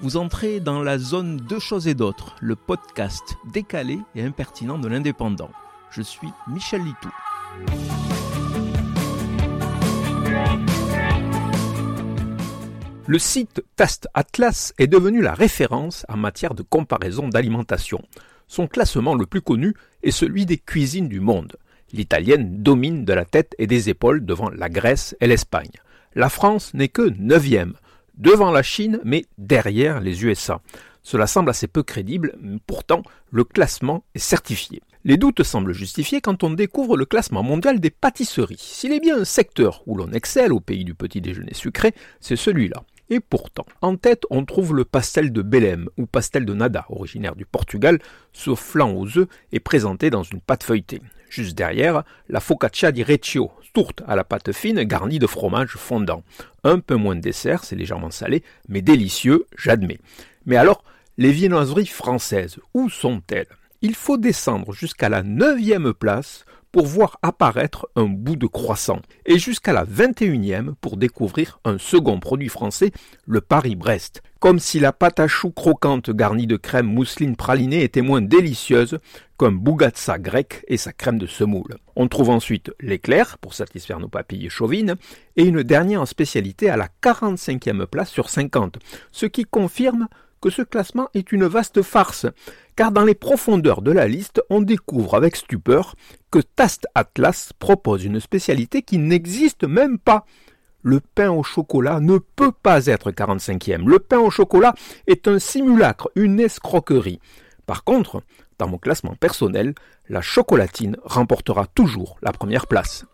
Vous entrez dans la zone Deux choses et d'autres, le podcast décalé et impertinent de l'indépendant. Je suis Michel Litou. Le site Taste Atlas est devenu la référence en matière de comparaison d'alimentation. Son classement le plus connu est celui des cuisines du monde. L'italienne domine de la tête et des épaules devant la Grèce et l'Espagne. La France n'est que neuvième, devant la Chine, mais derrière les USA. Cela semble assez peu crédible, pourtant le classement est certifié. Les doutes semblent justifiés quand on découvre le classement mondial des pâtisseries. S'il est bien un secteur où l'on excelle au pays du petit déjeuner sucré, c'est celui-là. Et pourtant, en tête, on trouve le pastel de Belém ou pastel de nada, originaire du Portugal, flan aux œufs est présenté dans une pâte feuilletée. Juste derrière, la focaccia di Reccio, tourte à la pâte fine garnie de fromage fondant. Un peu moins de dessert, c'est légèrement salé, mais délicieux, j'admets. Mais alors, les viennoiseries françaises, où sont-elles? Il faut descendre jusqu'à la neuvième place pour voir apparaître un bout de croissant, et jusqu'à la 21e pour découvrir un second produit français, le Paris-Brest. Comme si la pâte à choux croquante garnie de crème mousseline pralinée était moins délicieuse qu'un bougatsa grec et sa crème de semoule. On trouve ensuite l'éclair, pour satisfaire nos papilles chauvines, et une dernière spécialité à la 45e place sur 50, ce qui confirme ce classement est une vaste farce, car dans les profondeurs de la liste, on découvre avec stupeur que Taste Atlas propose une spécialité qui n'existe même pas. Le pain au chocolat ne peut pas être 45e. Le pain au chocolat est un simulacre, une escroquerie. Par contre, dans mon classement personnel, la chocolatine remportera toujours la première place.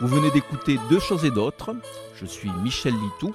Vous venez d'écouter Deux choses et d'autres. Je suis Michel Litou.